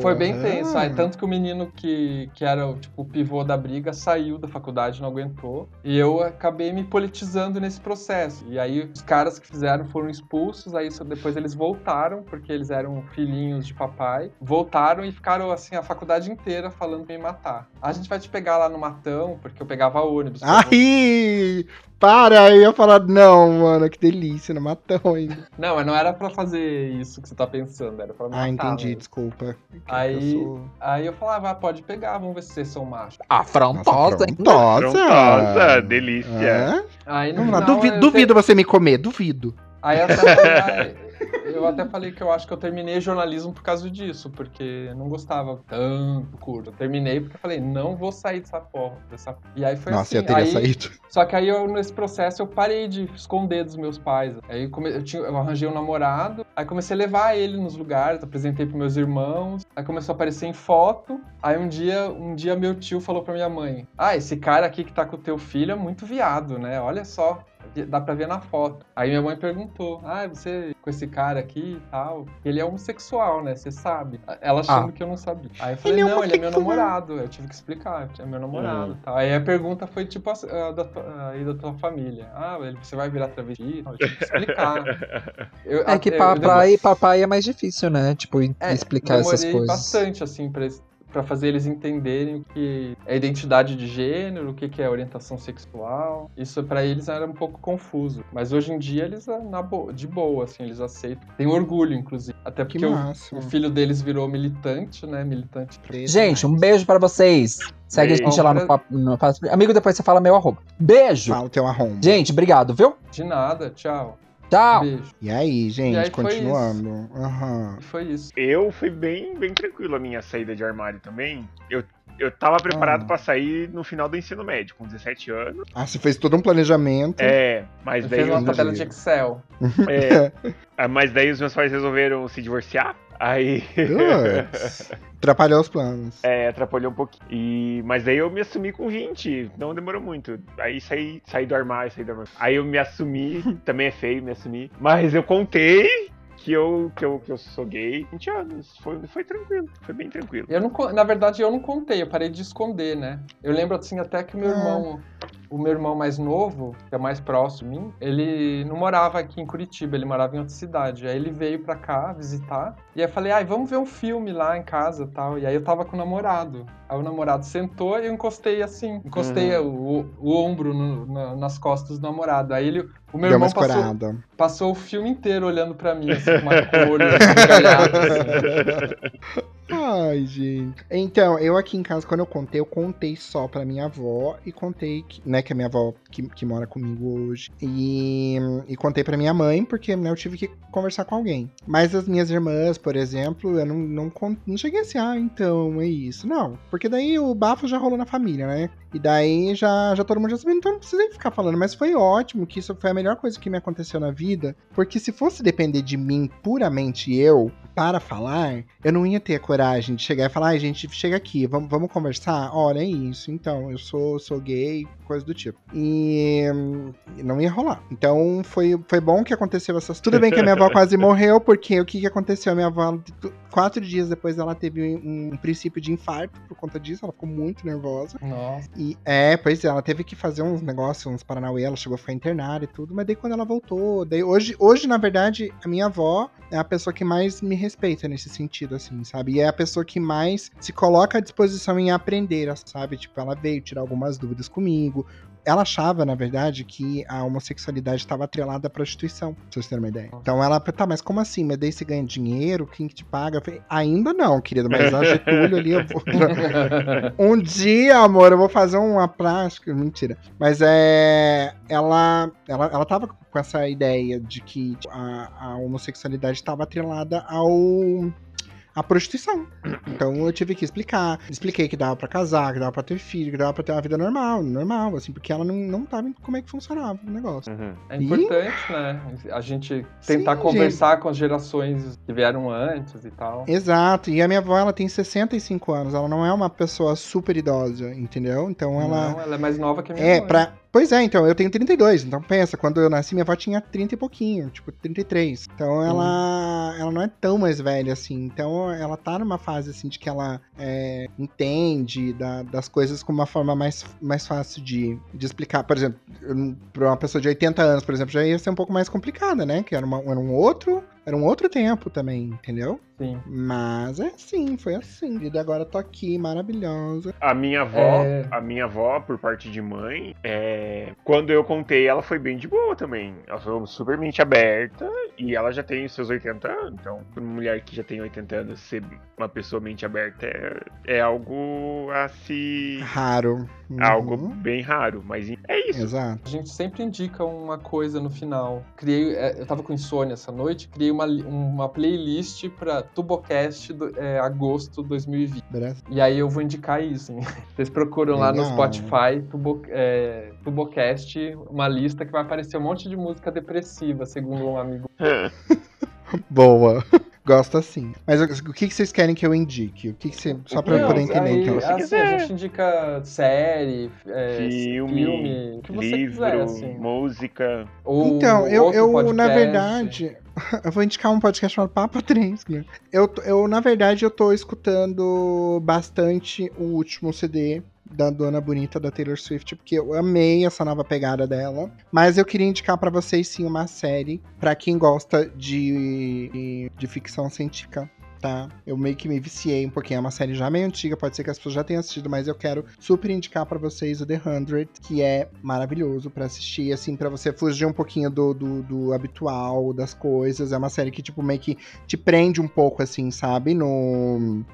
Foi bem Ah. tenso. Aí, tanto que o menino que, que era o, tipo, o pivô da briga saiu da faculdade, não aguentou. E eu acabei me politizando nesse processo. E aí os caras que fizeram foram expulsos. Aí só depois eles voltaram, porque eles eram filhinhos de papai. Voltaram e ficaram, assim, a faculdade inteira falando pra me matar. A gente vai te pegar lá no matão, porque eu pegava ônibus. Ai! Para, eu ia falar, não, mano, que delícia, no matão ainda. Não, mas não era pra fazer isso que você tá pensando, era pra me matar. Ah, entendi, mesmo. desculpa. Aí- Eu sou- Aí eu falava, ah, pode pegar, vamos ver se vocês são machos. Afrontosa, hein? afrontosa. Afrontosa, delícia. Hã? Aí no Vamos lá, final, duvido, eu duvido você me comer, duvido. Aí ah, eu até falei que eu acho que eu terminei jornalismo por causa disso, porque eu não gostava tanto do curso. Eu terminei porque eu falei, não vou sair dessa porra. Dessa... E aí foi Nossa, assim. eu teria aí, saído. Só que aí eu, nesse processo, eu parei de esconder dos meus pais. Aí eu, come- eu, tinha- eu arranjei um namorado, aí comecei a levar ele nos lugares, apresentei pros meus irmãos, aí começou a aparecer em foto. Aí um dia, um dia meu tio falou pra minha mãe: Ah, esse cara aqui que tá com o teu filho é muito viado, né? Olha só. Dá pra ver na foto. Aí minha mãe perguntou: Ah, você com esse cara aqui e tal? Ele é homossexual, né? Você sabe. Ela achando Ah. que eu não sabia. Aí eu falei: Ele é Não, ele é meu namorado. Eu tive que explicar: É meu namorado. e tal. Aí a pergunta foi tipo a, a da, tua- aí da tua família: Ah, ele- você vai virar travesti? Eu tive que explicar. Eu- É que eu- eu demorei- ir papai é mais difícil, né? Tipo, é, explicar essas demorei coisas. bastante, assim, pra, pra fazer eles entenderem o que é identidade de gênero, o que que é orientação sexual. Isso pra eles era um pouco confuso. Mas hoje em dia eles, na bo- de boa, assim, eles aceitam. Tem orgulho, inclusive. Até Que porque o, o filho deles virou militante, né? Militante. Gente, um beijo pra vocês. Segue a Beijo. gente lá no, papo- no Amigo, depois você fala meu arroba. Beijo. Fala o teu arrombo. Gente, obrigado, viu? De nada, tchau. Tchau. Beijo. E aí, gente, E aí foi continuando. Aham. E foi isso. Eu fui bem, bem tranquilo a minha saída de armário também. Eu, eu tava preparado Ah. pra sair no final do ensino médio, com 17 anos. Ah, você fez todo um planejamento. É, mas daí, fez uma tabela de Excel. é, ah, mas daí os meus pais resolveram se divorciar. Aí. Atrapalhou os planos. é, atrapalhou um pouquinho. E, mas daí eu me assumi com 20, não demorou muito. Aí saí, saí do armário, saí do armário. Aí eu me assumi, também é feio me assumir. Mas eu contei que eu, que eu, que eu sou gay 20 anos. Foi, foi tranquilo, foi bem tranquilo. Eu não, na verdade, eu não contei, eu parei de esconder, né? Eu lembro assim até que o meu Ah. irmão, o meu irmão mais novo, que é mais próximo de mim, ele não morava aqui em Curitiba, ele morava em outra cidade. Aí ele veio pra cá visitar, e aí eu falei, ai, vamos ver um filme lá em casa tal. E aí eu tava com o namorado. Aí o namorado sentou e eu encostei assim, encostei o, o ombro no- na- nas costas do namorado. Aí ele, o meu Deu irmão passou, passou o filme inteiro olhando pra mim, assim, com uma cor, esgalhada, assim. Ai, gente. Então, eu aqui em casa, quando eu contei, eu contei só pra minha avó e contei, que, né, que é minha avó que, que mora comigo hoje. E, e contei pra minha mãe, porque né, eu tive que conversar com alguém. Mas as minhas irmãs, por exemplo, eu não, não, não cheguei assim, ah, então é isso. Não, porque daí o bafo já rolou na família, né? E daí já, já todo mundo já sabia, então não precisei ficar falando. Mas foi ótimo, que isso foi a melhor coisa que me aconteceu na vida. Porque se fosse depender de mim, puramente eu, para falar, eu não ia ter a coragem de chegar e falar, ai, gente, chega aqui, vamos, vamos conversar? Olha, é isso, então, eu sou, sou gay, coisa do tipo. E não ia rolar. Então foi, foi bom que aconteceu essas. Tudo bem que a minha avó quase morreu, porque o que, que aconteceu? A minha avó, quatro dias depois, ela teve um, um princípio de infarto por conta disso, ela ficou muito nervosa. Nossa. E é, pois é, ela teve que fazer uns negócios, uns paranauê, ela chegou a ficar internada e tudo, mas daí quando ela voltou, daí hoje, hoje na verdade, a minha avó é a pessoa que mais me respeita nesse sentido, assim, sabe? E é a pessoa que mais se coloca à disposição em aprender, sabe? Tipo, ela veio tirar algumas dúvidas comigo. Ela achava, na verdade, que a homossexualidade estava atrelada à prostituição, pra vocês terem uma ideia. Então ela, tá, mas como assim? Mas daí você ganha dinheiro? Quem que te paga? Eu falei, ainda não, querida, mas a Getúlio ali eu vou. Um dia, amor, eu vou fazer uma plástica. Mentira. Mas é. Ela, ela, ela tava com essa ideia de que a, a homossexualidade estava atrelada ao. A prostituição. Então eu tive que explicar. Expliquei que dava pra casar, que dava pra ter filho, que dava pra ter uma vida normal, normal, assim, porque ela não, não tava em como é que funcionava o negócio. Uhum. É importante, né? A gente tentar Sim, conversar com as gerações que vieram antes e tal. Exato, e a minha avó, ela tem 65 anos, ela não é uma pessoa super idosa, entendeu? Então ela. Não, ela é mais nova que a minha É, mãe. pra. Pois é, então, eu tenho 32. Então pensa, quando eu nasci, minha avó tinha 30 e pouquinho, tipo, 33. Então ela. Ela não é tão mais velha assim. Então ela tá numa fase assim de que ela é, entende da- das coisas com uma forma mais, mais fácil de, de explicar. Por exemplo, pra uma pessoa de 80 anos, por exemplo, já ia ser um pouco mais complicada, né? Que era, uma- era um outro. Era um outro tempo também, entendeu? Sim. Mas é assim, foi assim. E agora eu tô aqui, maravilhosa. A minha avó, É. a minha avó, por parte de mãe, é, quando eu contei, ela foi bem de boa também. Ela foi super mente aberta e ela já tem os seus 80 anos. Então, pra uma mulher que já tem 80 anos, ser uma pessoa mente aberta é, é algo a se. Raro. Uhum. algo bem raro. Mas é isso. Exato. A gente sempre indica uma coisa no final. Criei, é, eu tava com insônia essa noite, criei uma, uma playlist pra Tubocast do, é, agosto 2020. Beleza? E aí eu vou indicar isso. hein? Vocês procuram lá no Legal. Spotify, Tubo, é, Tubocast, uma lista que vai aparecer um monte de música depressiva, segundo um amigo. Boa. Gosto assim. Mas o que, que vocês querem que eu indique? O que, que você. Só pra eu poder entender, aí, então. você assim, a quiser. gente indica série, é, Filme, o que você livro, quiser, assim. música. Ou Então, eu, outro eu na verdade. Eu vou indicar um podcast chamado Papa 3, né? Eu, eu, na verdade, eu tô escutando bastante o último CD da Dona Bonita da Taylor Swift, porque eu amei essa nova pegada dela. Mas eu queria indicar pra vocês sim uma série pra quem gosta de, de ficção científica. Tá? Eu meio que me viciei um pouquinho. É uma série já meio antiga, pode ser que as pessoas já tenham assistido, mas eu quero super indicar pra vocês o The 100, que é maravilhoso pra assistir, assim, pra você fugir um pouquinho do, do, do habitual, das coisas. É uma série que, tipo, meio que te prende um pouco, assim, sabe? No.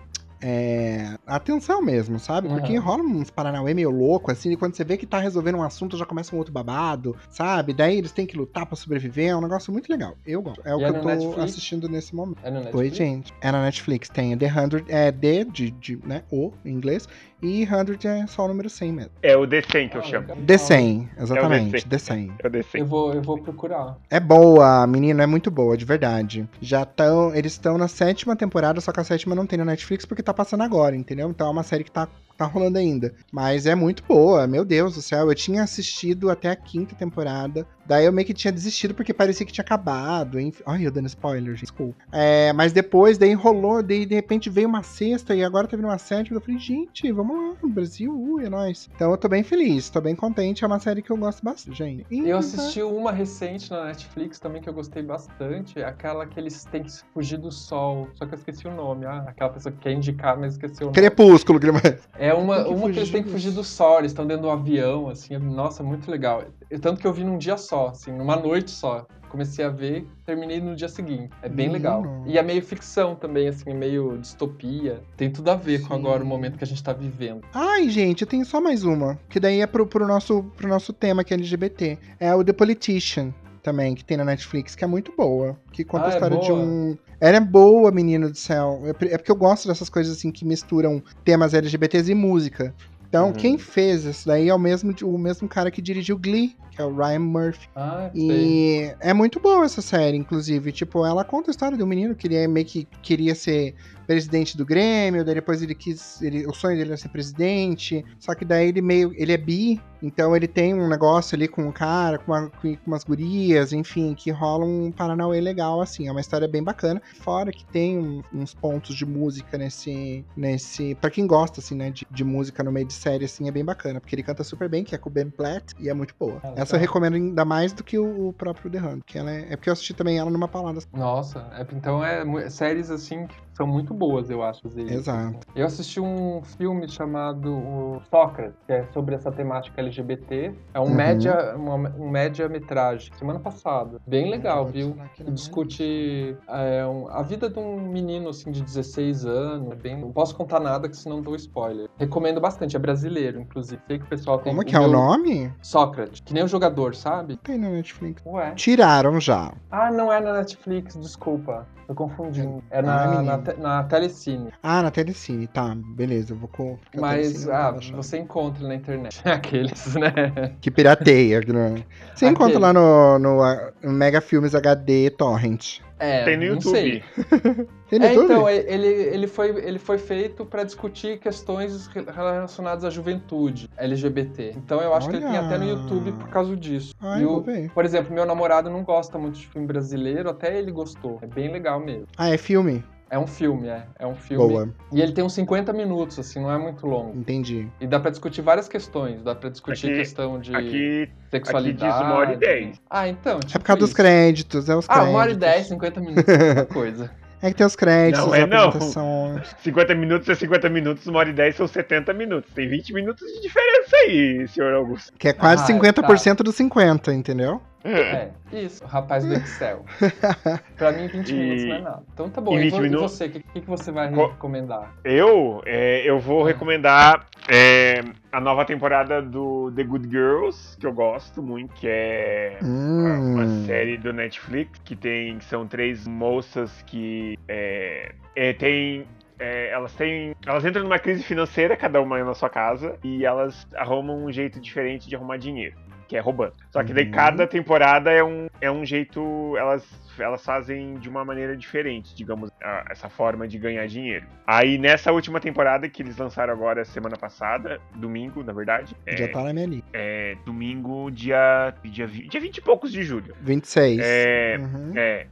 É, atenção mesmo, sabe? Porque Uhum. rola uns Paranauê meio louco, assim, e quando você vê que tá resolvendo um assunto, já começa um outro babado, sabe? Daí eles têm que lutar pra sobreviver, é um negócio muito legal. Eu gosto. É o E que é eu tô Netflix? assistindo nesse momento. É no Oi, Netflix? gente. É na Netflix, tem The 100, é D de, de né, O em inglês, e 100 é só o número 100 mesmo. É o The 100 que eu Ah, chamo. The 100, exatamente, The 100. The 100. É o The 100. Eu vou, eu vou procurar. É boa, menina, é muito boa, de verdade. Já estão, eles estão na sétima temporada, só que a sétima não tem na Netflix porque tá passando agora, entendeu? Então é uma série que tá, tá rolando ainda. Mas é muito boa, meu Deus do céu. Eu tinha assistido até a quinta temporada. Daí eu meio que tinha desistido porque parecia que tinha acabado. Enfim. Ai, eu dando spoiler, gente. Desculpa. É, mas depois, daí enrolou, daí de repente veio uma sexta e agora tá vindo uma sétima. Eu falei, gente, vamos lá, Brasil, uh, é nóis. Então eu tô bem feliz, tô bem contente. É uma série que eu gosto bastante, gente. E- Eu assisti uma recente na Netflix também que eu gostei bastante. Aquela que eles têm que fugir do sol. Só que eu esqueci o nome. Ah, aquela pessoa que quer indicar, mas esqueceu o nome. Crepúsculo, Guilherme. É uma, Tem que uma que eles têm que fugir do sol, eles estão dentro do avião, assim, é- nossa, muito legal. Eu- Tanto que eu vi num dia só, assim, numa noite só. comecei a ver, terminei no dia seguinte. É bem Menino. legal. E é meio ficção também, assim, meio distopia. Tem tudo a ver com Sim. agora o momento que a gente tá vivendo. Ai, gente, eu tenho só mais uma. Que daí é pro, pro, nosso, pro nosso tema, que é LGBT. É o The Politician, também, que tem na Netflix, que é muito boa. Que conta Ah, a é história de boa? um. Ela é boa, menino do céu. É é porque eu gosto dessas coisas assim que misturam temas LGBTs e música. Então, Uhum. quem fez isso daí é o mesmo, o mesmo cara que dirigiu Glee, que é o Ryan Murphy. Ah, sei. E é muito boa essa série, inclusive. Tipo, ela conta a história do menino que ele é meio que queria ser presidente do Grêmio, daí depois ele quis. Ele, o sonho dele era ser presidente. Só que daí ele meio. Ele é bi, então ele tem um negócio ali com um cara, com, uma- com umas gurias, enfim, que rola um Paranauê legal, assim. É uma história bem bacana. Fora que tem um- uns pontos de música nesse. nesse Pra quem gosta, assim, né, de, de música no meio de série, assim, é bem bacana. Porque ele canta super bem, que é com o Ben Platt, e é muito boa. Ah, Essa eu recomendo ainda mais do que o, o próprio The Hunt, que ela é, é porque eu assisti também ela numa palavra. Nossa, é- então é séries assim que são muito boas, eu acho. vezes. Exato. Eu assisti um filme chamado Sócrates, que é sobre essa temática LGBT. É um Uhum. média, uma- um média-metragem, semana passada. Bem legal, Vou viu? Que discute é, um- a vida de um menino assim de 16 anos. É bem, não posso contar nada, que senão dou spoiler. Recomendo bastante, é brasileiro, inclusive. Sei que o pessoal tem. Como que é o nome? Sócrates, que nem o jogador, sabe? Tem na Netflix. Ué. Tiraram já. Ah, não é na Netflix, desculpa. Tô confundindo. É Ah, na, menino. na, te- na Telecine. Ah, na Telecine. Tá, beleza. Eu vou com. Mas, eu ah, você encontra na internet. Aqueles, né? Que pirateia, né? Você Aquele. encontra lá no, no, ah, no Mega Filmes HD Torrent. É, Tem no não sei. YouTube. Tem no É, YouTube? então, ele, ele, foi, ele foi feito pra discutir questões re- relacionadas à juventude LGBT. Então eu acho que ele tem Olha. até no YouTube por causa disso. Ai, eu o- por exemplo, meu namorado não gosta muito de filme brasileiro, até ele gostou. É bem legal mesmo. Ah, é filme? É um filme, é. É um filme. Boa, E ele tem uns 50 minutos, assim, não é muito longo. entendi. E dá pra discutir várias questões. Dá pra discutir Aqui- questão de Aqui, sexualidade. aqui diz uma hora e dez. Ah, então. É tipo por causa dos isso. créditos, é os Ah, créditos. uma hora e dez, 50 minutos, é muita coisa. É que tem os créditos, Não, é não. apresentações. 50 minutos é 50 minutos, uma hora e 10 são 70 minutos. Tem 20 minutos de diferença aí, senhor Augusto. Que é quase Ah, 50% dos 50, entendeu? É, isso, o rapaz do Excel. pra mim, 20 E- minutos não é nada. Então tá bom. e E, 20 vo- e minutos- você, o que, que, que você vai Co- recomendar? Eu, é, eu vou recomendar é, a nova temporada do The Good Girls, que eu gosto muito, que é Hum. uma série do Netflix que tem que são três moças que é, é, tem é, elas têm elas entram numa crise financeira cada uma na sua casa e elas arrumam um jeito diferente de arrumar dinheiro que é roubando só que daí Uhum. cada temporada é um, é um jeito elas elas fazem de uma maneira diferente digamos a- essa forma de ganhar dinheiro aí nessa última temporada que eles lançaram agora semana passada domingo na verdade é, Já tá na minha lista. é domingo dia dia, dia 20 e poucos de julho 26. é, Uhum. é, é,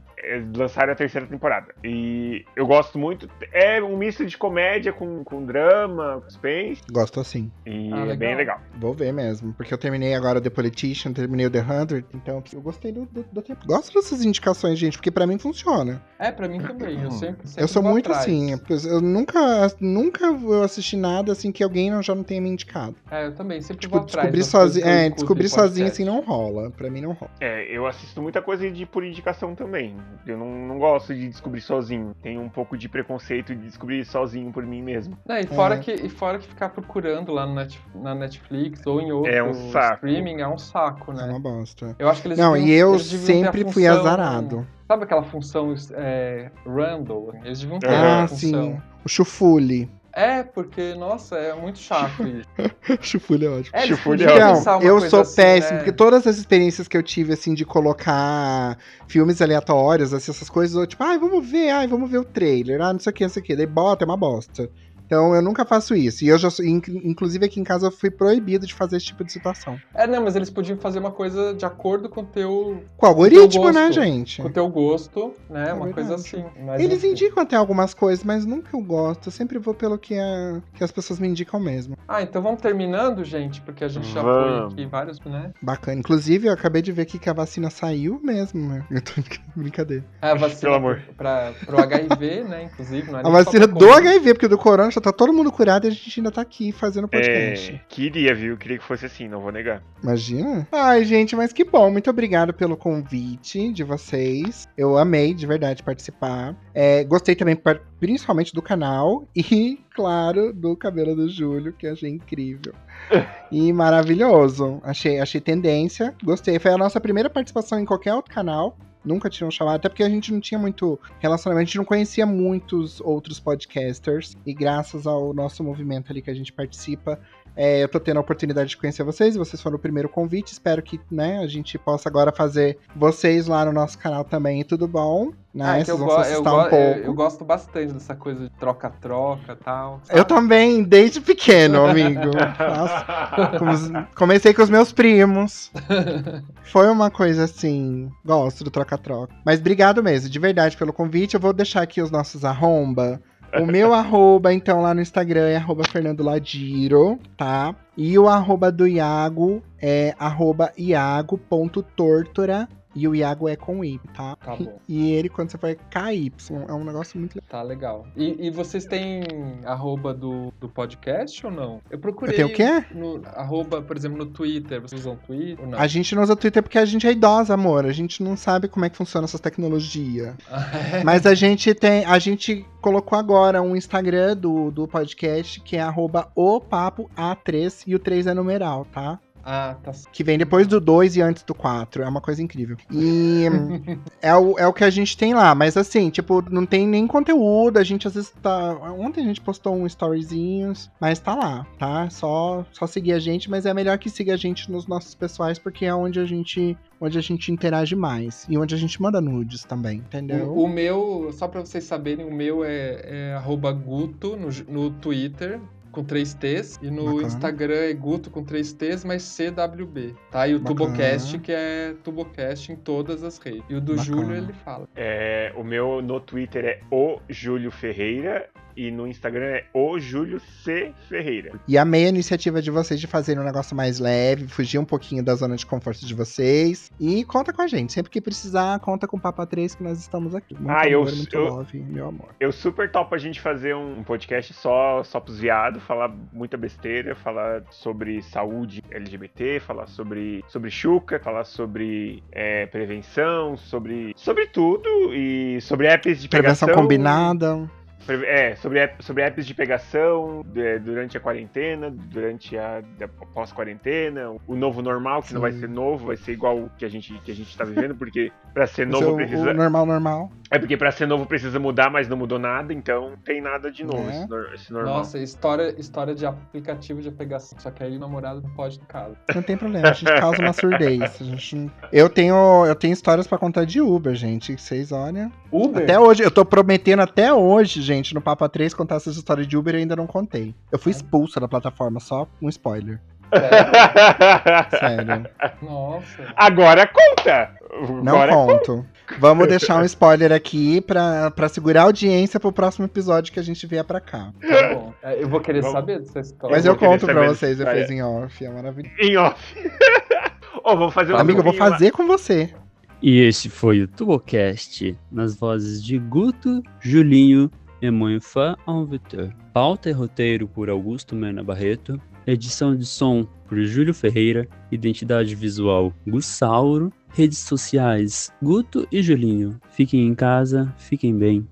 lançaram a terceira temporada. E eu gosto muito. É um misto de comédia com, com drama, com suspense. Gosto assim. E Ah, é bem legal. Vou ver mesmo. Porque eu terminei agora The Politician, terminei o The Hundred, então eu gostei do, do, do tempo. Gosto dessas indicações, gente, porque pra mim funciona. É, pra mim também. Eu sempre, sempre eu sou vou muito atrás. assim. Eu nunca, nunca eu assisti nada assim que alguém não, já não tenha me indicado. É, eu também sempre Tipo, vou atrás. descobrir sozinho. que eu É, descobrir em sozinho podcast. assim não rola. Pra mim não rola. É, eu assisto muita coisa de por indicação também. Eu não, não gosto de descobrir sozinho. Tenho um pouco de preconceito de descobrir sozinho por mim mesmo. Não, e, fora É. que, e fora que ficar procurando lá no Net- na Netflix ou em outro É um streaming é um saco, É né? uma bosta. Eu acho que eles Não, deviam- e eu sempre fui azarado. Sabe aquela função é, random? Eles deviam ter Ah, sim. O Chufule. É, porque, nossa, é muito chato isso. Chufule é ótimo. É, Então, pensar uma eu sou assim, péssimo, né? porque todas as experiências que eu tive, assim, de colocar filmes aleatórios, assim, essas coisas, eu, tipo, ai, vamos ver, ai, vamos ver o trailer, ah, não sei o que, não sei o que, daí bota, é uma bosta. Então eu nunca faço isso. E eu já sou, inc- inclusive aqui em casa eu fui proibido de fazer esse tipo de situação. É, não, mas eles podiam fazer uma coisa de acordo com o teu, Com o algoritmo, gosto. né, gente? com o teu gosto, né? É uma coisa verdade. assim. Mas, Eles enfim. indicam até algumas coisas, mas nunca eu gosto. Eu sempre vou pelo que, é, que as pessoas me indicam mesmo. Ah, então vamos terminando, gente, porque a gente já Vamos. foi aqui vários, né? Bacana. Inclusive, eu acabei de ver aqui que a vacina saiu mesmo, né? Eu tô brincadeira. É a vacina Pelo amor. Pra, pro HIV, né? Inclusive, não é A vacina do. HIV, porque o do corona já tá todo mundo curado e a gente ainda tá aqui fazendo podcast. É, queria, viu? Queria que fosse assim, não vou negar. Imagina? Ai, gente, mas que bom. Muito obrigado pelo convite de vocês. Eu amei, de verdade, participar. É, gostei também, principalmente do canal e, claro, do cabelo do Júlio, que achei incrível. E maravilhoso. Achei, achei tendência. Gostei. Foi a nossa primeira participação em qualquer outro canal. Nunca tinham chamado, até porque a gente não tinha muito relacionamento, a gente não conhecia muitos outros podcasters. E graças ao nosso movimento ali que a gente participa, é, eu tô tendo a oportunidade de conhecer vocês, e vocês foram o primeiro convite. Espero que né, a gente possa agora fazer vocês lá no nosso canal também. Tudo bom? Né? Ah, é Vocês eu, vão se assustar um pouco. eu- eu gosto bastante dessa coisa de troca-troca e tal. Eu também, desde pequeno, amigo. Nossa, com os- comecei com os meus primos. Foi uma coisa assim. Gosto do troca-troca. Mas obrigado mesmo, de verdade, pelo convite. Eu vou deixar aqui os nossos arromba. O meu arroba, então, lá no Instagram é arroba Fernando Ladiro, tá? E o arroba do Iago é arroba iago.tortora. E o Iago é com I, tá? Tá bom. E ele, quando você vai KY, é um negócio muito legal. Tá legal. E, e vocês têm arroba do, do podcast ou não? Eu procurei. Tenho o quê? No, arroba, por exemplo, no Twitter. Vocês usam Twitter ou não? A gente não usa Twitter porque a gente é idosa, amor. A gente não sabe como é que funciona essas tecnologias. Mas a gente tem. A gente colocou agora um Instagram do, do podcast que é arroba o papo A3 e o 3 é numeral, tá? Ah, tá. Que vem depois do 2 e antes do 4. É uma coisa incrível. E é, o, é o que a gente tem lá. Mas assim, tipo, não tem nem conteúdo. A gente às vezes tá. Ontem a gente postou um storyzinhos, mas tá lá, tá? Só, só seguir a gente, mas é melhor que siga a gente nos nossos pessoais, porque é onde a gente. Onde a gente interage mais. E onde a gente manda nudes também, entendeu? O, o meu, só pra vocês saberem, o meu é, é arroba Guto no, no Twitter, com 3 T's. E no Bacana. Instagram é Guto com 3 T's, mas CWB. Tá? E o Bacana. Tubocast, que é Tubocast em todas as redes. E o do Bacana. Júlio, ele fala. É, o meu no Twitter é o Júlio Ferreira e no Instagram é o Júlio C Ferreira. E amei a iniciativa de vocês de fazerem um negócio mais leve, fugir um pouquinho da zona de conforto de vocês. E conta com a gente. Sempre que precisar, conta com o Papa 3 que nós estamos aqui. Muito Ah, amor, eu- muito eu- love, meu amor. Eu super topo a gente fazer um podcast só, só pros viados, falar muita besteira, falar sobre saúde LGBT, falar sobre, sobre chuca, falar sobre é, prevenção, sobre, sobre tudo e sobre apps de Prevenção pegação. combinada. É, sobre, sobre apps de pegação é, durante a quarentena, durante a, a pós-quarentena, o novo normal, que não vai Sim. ser novo, vai ser igual o que a gente, que a gente tá vivendo, porque pra ser novo precisa. o normal, normal. É porque pra ser novo precisa mudar, mas não mudou nada, então não tem nada de novo Né? esse, nor- esse normal. Nossa, história, história de aplicativo de pegação. Só que aí o namorado não pode no caso. Não tem problema, a gente causa uma surdez. A gente Eu tenho, eu tenho histórias pra contar de Uber, gente. Vocês olham. Uber? Até hoje, eu tô prometendo até hoje, gente, no Papa 3 contar essas histórias de Uber e ainda não contei. Eu fui expulsa da plataforma, só um spoiler. Sério. Nossa. Agora conta! Não Agora conto. Vamos deixar um spoiler aqui pra, pra segurar a audiência pro próximo episódio que a gente vier pra cá. Tá bom. É, Eu vou querer Vamos- saber dessa história. Mas vou eu, querer conto pra vocês depois em off. É maravilhoso. Em off. Ô, vamos fazer um Amigo, eu vou fazer com você. E este foi o Tubocast, nas vozes de Guto, Julinho e Moinfã Alvitor. Pauta e roteiro por Augusto Mena Barreto. Edição de som por Júlio Ferreira. Identidade visual Gussauro. Redes sociais Guto e Julinho. Fiquem em casa, fiquem bem.